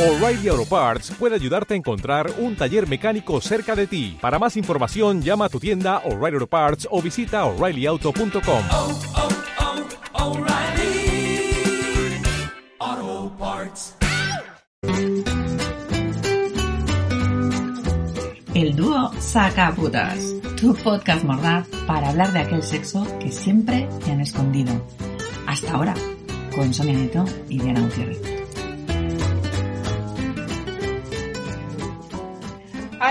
O'Reilly Auto Parts puede ayudarte a encontrar un taller mecánico cerca de ti. Para más información, llama a tu tienda O'Reilly Auto Parts o visita oreillyauto.com. oh, oh, Parts. El dúo Sacaputas, tu podcast mordaz para hablar de aquel sexo que siempre te han escondido. Hasta ahora, con Sonia Neto y Diana Gutiérrez.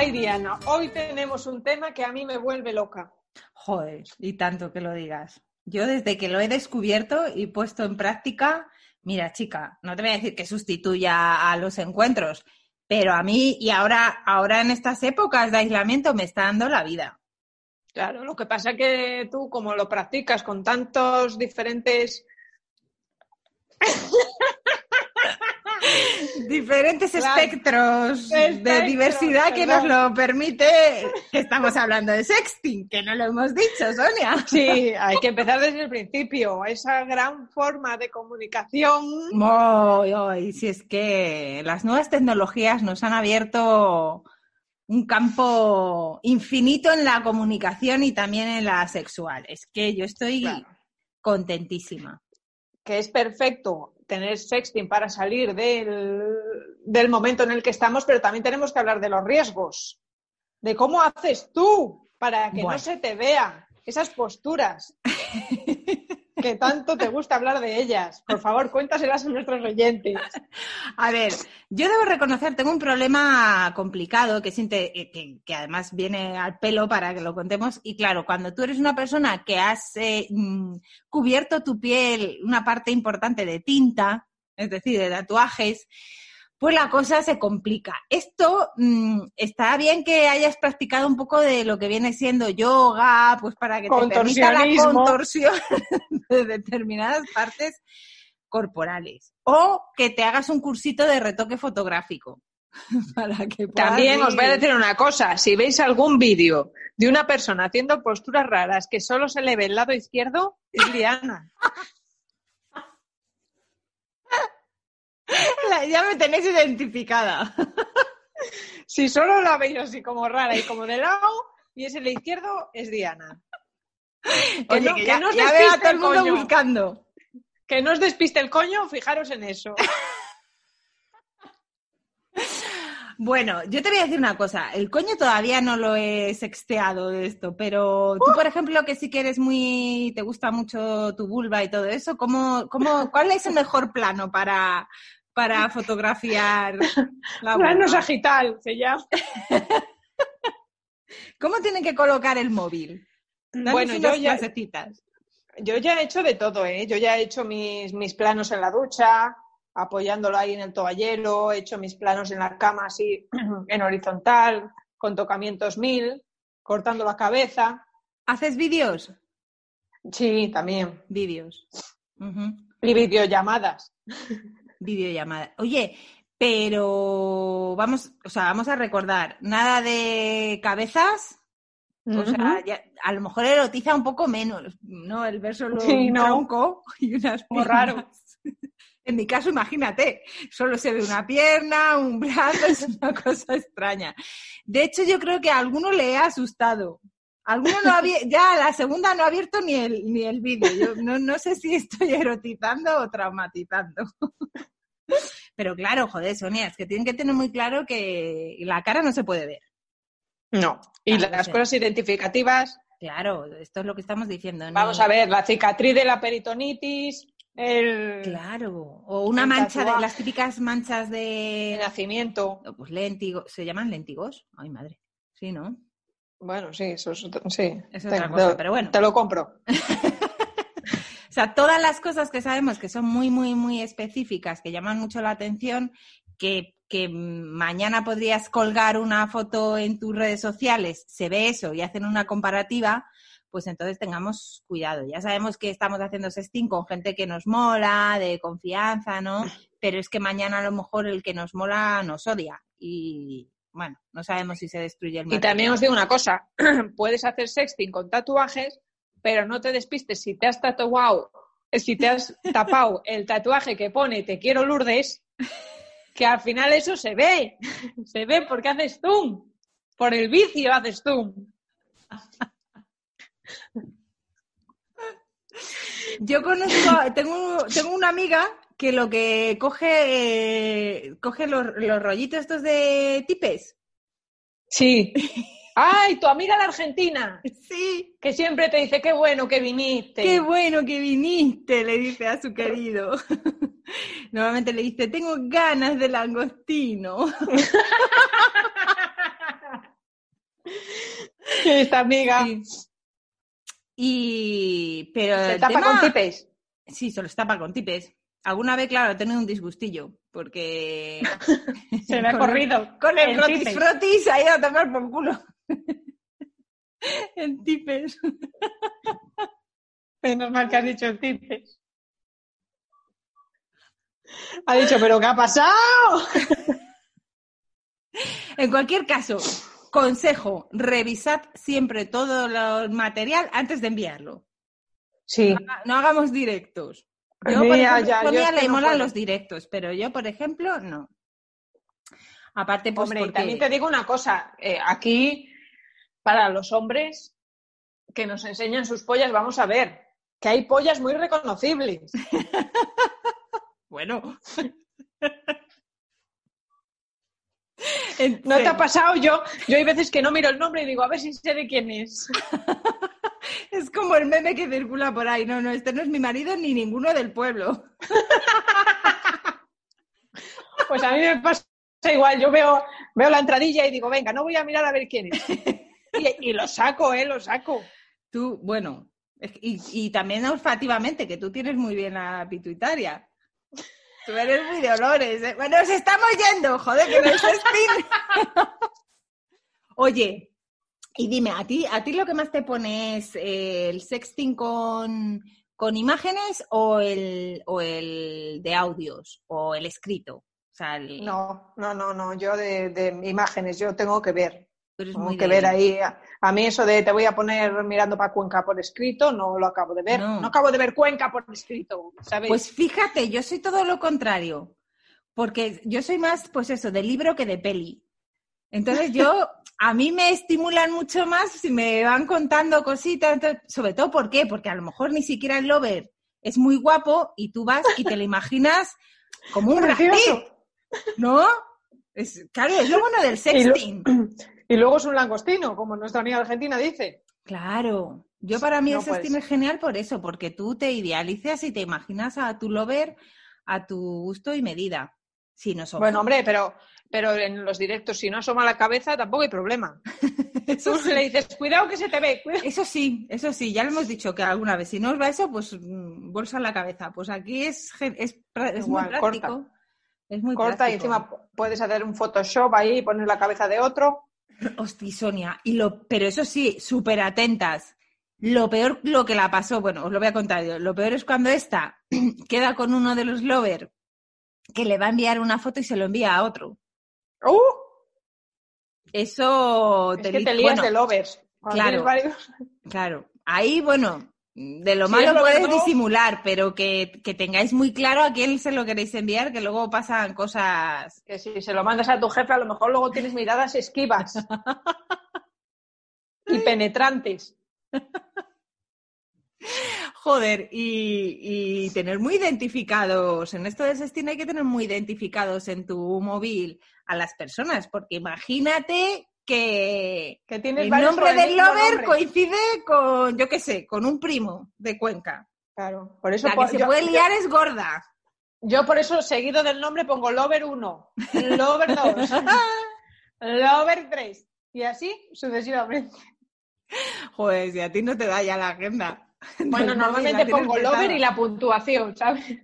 Ay, Diana, hoy tenemos un tema que a mí me vuelve loca. Joder, y tanto que lo digas. Yo desde que lo he descubierto y puesto en práctica, mira chica, no te voy a decir que sustituya a los encuentros, pero a mí y ahora, ahora en estas épocas de aislamiento me está dando la vida. Claro, lo que pasa que tú, como lo practicas con tantos diferentes Diferentes Claro. espectros de diversidad que nos lo permite, que estamos hablando de sexting, que no lo hemos dicho, Sonia. Sí, hay que empezar desde el principio. Esa gran forma de comunicación. Ay, si es que las nuevas tecnologías nos han abierto un campo infinito en la comunicación y también en la sexual. Es que yo estoy Claro. contentísima. que es perfecto tener sexting para salir del, del momento en el que estamos, pero también tenemos que hablar de los riesgos, de cómo haces tú para que Bueno. no se te vean esas posturas que tanto te gusta hablar de ellas. Por favor, cuéntaselas a nuestros oyentes. A ver, yo debo reconocer, tengo un problema complicado que, eh, que, que además viene al pelo para que lo contemos. Y claro, cuando tú eres una persona que has eh, mm, cubierto tu piel una parte importante de tinta, es decir, de tatuajes, pues la cosa se complica. Esto mm, está bien que hayas practicado un poco de lo que viene siendo yoga, pues para que te permita la contorsión de determinadas partes corporales. O que te hagas un cursito de retoque fotográfico. Para que puedas También os voy a ir- decir una cosa, si veis algún vídeo de una persona haciendo posturas raras que solo se le ve el lado izquierdo, es Diana. La- Ya me tenéis identificada. Si solo la veis así como rara y como de lado, y es el izquierdo, es Diana. Que no- que que ya, no os ya veo a despiste todo el el mundo coño. buscando. Que no os despiste el coño, fijaros en eso. Bueno, yo te voy a decir una cosa. El coño todavía no lo he sexteado de esto, pero tú, por ejemplo, que sí que eres muy, te gusta mucho tu vulva y todo eso, ¿cómo, cómo, ¿cuál es el mejor plano para, para fotografiar la Plano sagital se llama. ¿Cómo tiene que colocar el móvil? Danos Bueno, yo ya, clasecitas. yo ya he hecho de todo, ¿eh? Yo ya he hecho mis, mis planos en la ducha, apoyándolo ahí en el toallero, he hecho mis planos en la cama así en horizontal, con tocamientos mil, cortando la cabeza. ¿Haces vídeos? Sí, también. Vídeos. Ujú. Y videollamadas. Videollamada. Oye, pero vamos, o sea, vamos a recordar, nada de cabezas. O sea, ya- a lo mejor erotiza un poco menos, ¿no? El ver solo Sí, un no. tronco y unas piernas. raro. En mi caso, imagínate, solo se ve una pierna, un brazo, es una cosa extraña. De hecho, yo creo que a alguno le he asustado. Alguno no había, ya la segunda no ha abierto ni el, ni el vídeo. Yo no, no sé si estoy erotizando o traumatizando. Pero claro, joder, Sonia, es que tienen que tener muy claro que la cara no se puede ver. No. Y Claro, las cosas identificativas, Claro, esto es lo que estamos diciendo. ni- vamos a ver, la cicatriz de la peritonitis, el, Claro, o una El mancha de las típicas manchas el de nacimiento. no, pues léntigos, ¿se llaman léntigos? Ay, madre. Sí, ¿no? Bueno, sí, eso es, sí. Es otra Te- cosa, te- pero bueno. Te lo compro. O sea, todas las cosas que sabemos que son muy, muy, muy específicas, que llaman mucho la atención, que, que mañana podrías colgar una foto en tus redes sociales, se ve eso y hacen una comparativa, pues entonces tengamos cuidado. Ya sabemos que estamos haciendo sexting con gente que nos mola, de confianza, ¿no? Pero es que mañana a lo mejor el que nos mola nos odia y, bueno, no sabemos si se destruye el Y también material. os digo una cosa, puedes hacer sexting con tatuajes, pero no te despistes si te has tatuado, si te has tapado el tatuaje que pone te quiero Lourdes, que al final eso se ve. Se ve porque haces tú. Por el vicio haces tú. Yo conozco, tengo, tengo una amiga que lo que coge, eh, coge los, los rollitos estos de tipes. Sí. ¡Ay, tu amiga la Argentina! Sí. Que siempre te dice, qué bueno que viniste. Qué bueno que viniste, le dice a su querido. Normalmente le dice, tengo ganas de langostino. Esta amiga Sí. Y, pero se el tapa tema- con tipes. Sí, se los tapa con tipes. Alguna vez, claro, he tenido un disgustillo, porque... Se me ha corrido. Con el en frotis frotis ha ido a tomar por culo. en tipes. Menos mal que has dicho el tipes. Ha dicho, ¿pero qué ha pasado? En cualquier caso, consejo, revisad siempre todo el material antes de enviarlo. Sí. No hagamos directos. Yo, por ejemplo, ya, yo no molan puedo. los directos, pero yo, por ejemplo, no. Aparte, pues Hombre, porque... también te digo una cosa. eh, aquí, para los hombres que nos enseñan sus pollas, vamos a ver que hay pollas muy reconocibles. Bueno. ¿No te ha pasado? Yo, yo hay veces que no miro el nombre y digo, a ver si sé de quién es. Es como el meme que circula por ahí. No, no, este no es mi marido ni ninguno del pueblo. Pues a mí me pasa igual. Yo veo, veo la entradilla y digo, venga, no voy a mirar a ver quién es. Y, y lo saco, ¿eh? Lo saco. Tú, bueno, y, y también olfativamente, que tú tienes muy bien la pituitaria. Tú eres muy de olores. ¿eh? Bueno, nos estamos yendo, joder, que no es sexting. Oye, y dime, ¿a ti, ¿a ti lo que más te pone es eh, el sexting con, con imágenes o el, o el de audios o el escrito? O sea, el- No, no, no, no. Yo de, de imágenes, yo tengo que ver. Tengo que de- ver ahí. A, a mí eso de te voy a poner mirando para Cuenca por escrito, no lo acabo de ver. No. No, acabo de ver Cuenca por escrito, ¿sabes? Pues fíjate, yo soy todo lo contrario, porque yo soy más, pues eso, de libro que de peli. Entonces yo, a mí me estimulan mucho más si me van contando cositas, entonces, sobre todo, ¿por qué? Porque a lo mejor ni siquiera el lover es muy guapo y tú vas y te lo imaginas como un. Pitt, ¿no? Es, claro, es lo bueno del Y lo- sexting. Y luego es un langostino, como nuestra amiga argentina dice. Claro, yo para mí No el sexting puedes. es genial por eso, porque tú te idealizas y te imaginas a tu lover a tu gusto y medida. Si no son Bueno, hombre, pero, pero en los directos, si no asoma la cabeza, tampoco hay problema. eso, Tú sí, le dices, cuidado que se te ve. cuidado". eso sí, eso sí, ya lo hemos dicho que alguna vez, si no os va eso, pues mm, bolsa en la cabeza. Pues aquí es, es, es muy Igual, práctico. corta. Es muy Corta y encima puedes hacer un Photoshop ahí y poner la cabeza de otro. Hostia, Sonia, y lo, pero eso sí, súper atentas. Lo peor, lo que la pasó, bueno, os lo voy a contar yo. Lo peor es cuando esta queda con uno de los lover que le va a enviar una foto y se lo envía a otro. ¡Uh! Eso Es que li- te lías bueno, de lovers. Claro. Claro, ahí, bueno, de lo malo lo puedes disimular, pero que, que tengáis muy claro a quién se lo queréis enviar, que luego pasan cosas. Que si se lo mandas a tu jefe, a lo mejor luego tienes miradas esquivas. y penetrantes. Joder, y, y tener muy identificados, en esto del sexting hay que tener muy identificados en tu móvil a las personas, porque imagínate que el nombre del lover nombre. coincide con, yo qué sé, con un primo de Cuenca. Claro, por eso La po- que se yo, puede yo- liar es gorda. yo por eso seguido del nombre pongo Lover 1, Lover 2, Lover 3 y así sucesivamente. Joder, si a ti no te da ya la agenda. Bueno, normalmente pongo petada. Lover y la puntuación, ¿sabes?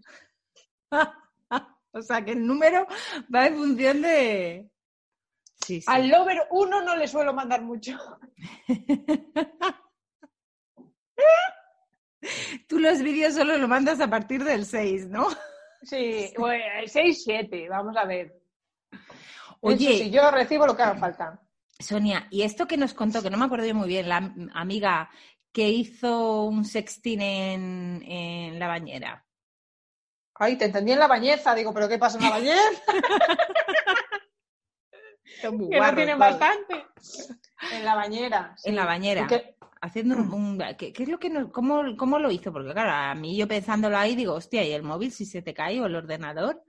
O sea, que el número va en función de... Sí, sí. Al Lover 1 no le suelo mandar mucho. Tú los vídeos solo lo mandas a partir del 6, ¿no? Sí, bueno, 6, 7, vamos a ver. Oye. Eso sí, yo recibo lo que haga falta. Sonia, y esto que nos contó, que no me acuerdo yo muy bien, la am- amiga que hizo un sexting en, en la bañera. Ay, te entendí en la bañeza. Digo, ¿pero qué pasa en la muy que no tienen bastante. En la bañera. sí. En la bañera. Porque- Haciendo un... un- ¿qué, qué es lo que no, cómo, cómo lo hizo? Porque claro, a mí yo pensándolo ahí digo, hostia, ¿y el móvil si se te cae o el ordenador?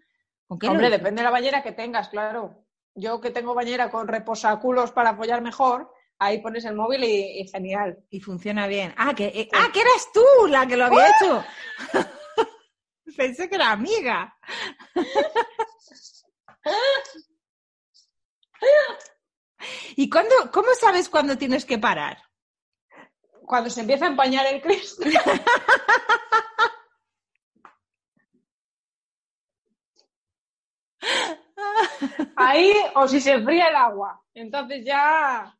¿Con qué Hombre, depende de la bañera que tengas, claro. Yo que tengo bañera con reposaculos para apoyar mejor, ahí pones el móvil y, y genial. Y funciona bien. Ah, que, eh, ah, que eras tú la que lo había hecho. Pensé que era amiga. ¿Y cuándo, cómo sabes cuándo tienes que parar? Cuando se empieza a empañar el Cristo. Ahí, o si se enfría el agua. Entonces ya.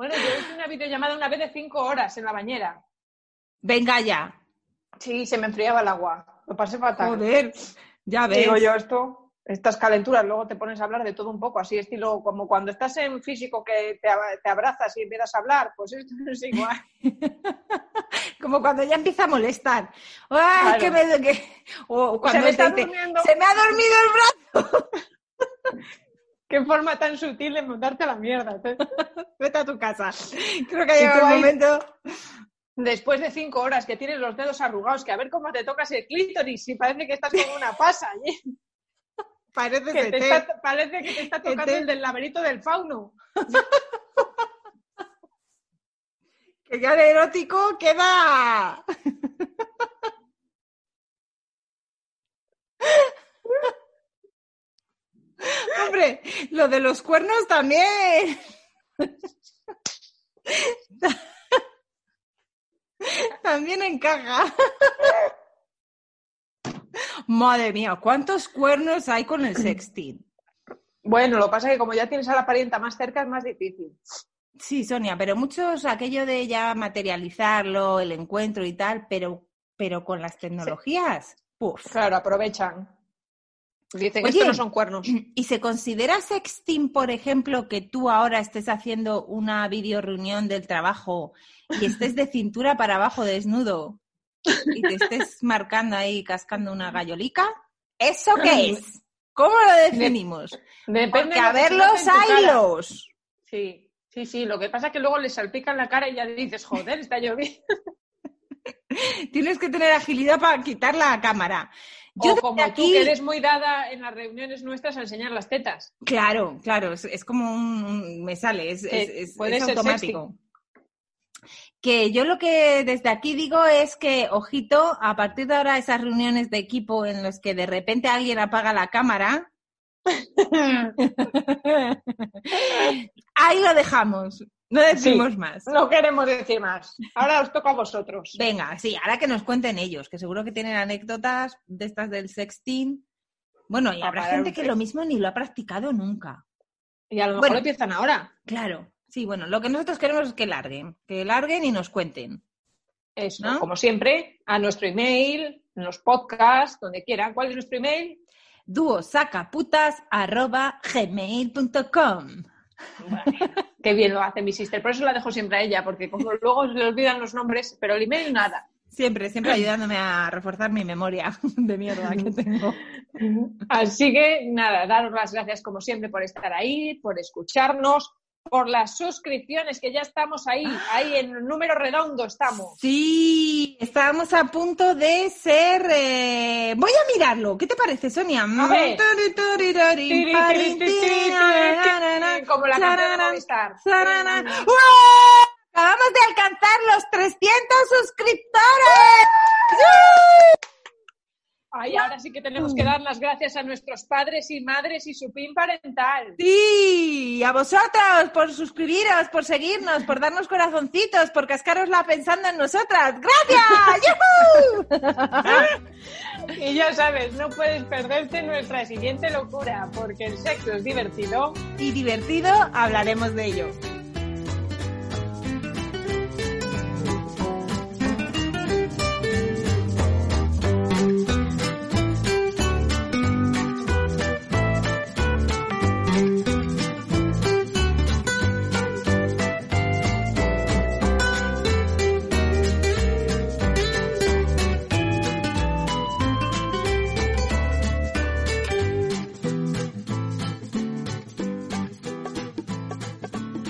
Bueno, yo hice una videollamada una vez de cinco horas en la bañera. Venga ya. Sí, se me enfriaba el agua. Lo pasé fatal. Joder, ya ves. Digo yo esto, estas calenturas, luego te pones a hablar de todo un poco, así estilo como cuando estás en físico que te, ab- te abrazas y empiezas a hablar, pues esto es igual. Como cuando ya empieza a molestar. ¡Ay, Claro. que me... que- o cuando me está te durmiendo. se me ha dormido el brazo. Qué forma tan sutil de mandarte a la mierda. Vete a tu casa. Creo que ha llegado el momento... Después de cinco horas que tienes los dedos arrugados, que a ver cómo te tocas el clítoris, y parece que estás como una pasa, ¿eh? Parece que te está- parece que te está tocando el del laberinto del fauno. que ya de erótico queda. Hombre, lo de los cuernos también. también encaja. Madre mía, ¿cuántos cuernos hay con el sexting? Bueno, lo que pasa es que como ya tienes a la parienta más cerca es más difícil. Sí, Sonia, pero muchos, aquello de ya materializarlo, el encuentro y tal, pero, pero con las tecnologías, puf. Claro, aprovechan. Dicen que Oye. esto no son cuernos. ¿Y se considera sexting, por ejemplo, que tú ahora estés haciendo una videoreunión del trabajo y estés de cintura para abajo desnudo y te estés marcando ahí, cascando una gallolica? ¿Eso qué es? ¿Cómo lo definimos? Depende Porque a lo que se verlos note en tu cara. haylos. Sí, sí, sí. Lo que pasa es que luego les salpican la cara y ya dices, joder, está lloviendo. Tienes que tener agilidad para quitar la cámara. Yo o como tú, que eres muy dada en las reuniones nuestras a enseñar las tetas. Claro, claro, es, es como un, un- me sale, es, es- Eh, automático. Que yo lo que desde aquí digo es que, ojito, a partir de ahora esas reuniones de equipo en los que de repente alguien apaga la cámara, ahí lo dejamos, no decimos más. No queremos decir más. Ahora os toca a vosotros. Venga, sí, ahora que nos cuenten ellos, que seguro que tienen anécdotas de estas del sexting. Bueno, y habrá gente que lo mismo ni lo ha practicado nunca. Y a lo mejor Bueno. empiezan ahora. Claro, sí, bueno, lo que nosotros queremos es que larguen, que larguen y nos cuenten. Eso, ¿No? como siempre, a nuestro email, en los podcasts, donde quieran. ¿Cuál es nuestro email? duosacaputas.gmail.com Qué bien lo hace mi sister. Por eso la dejo siempre a ella, porque como luego se le olvidan los nombres, pero el email nada. Siempre, siempre ayudándome a reforzar mi memoria de mierda que tengo. Así que nada, daros las gracias como siempre por estar ahí, por escucharnos, por las suscripciones, que ya estamos ahí, ahí en el número redondo estamos. Sí, estábamos a punto de ser... eh, Voy a mirarlo, ¿qué te parece, Sonia? ver. Como la canción de Movistar. Acabamos de alcanzar los 300 suscriptores. Ay, ahora sí que tenemos que dar las gracias a nuestros padres y madres y su pin parental. Sí, y a vosotros por suscribiros, por seguirnos, por darnos corazoncitos, por cascarosla pensando en nosotras. ¡Gracias! Y ya sabes, no puedes perderte nuestra siguiente locura, porque el sexo es divertido. y divertido, hablaremos de ello.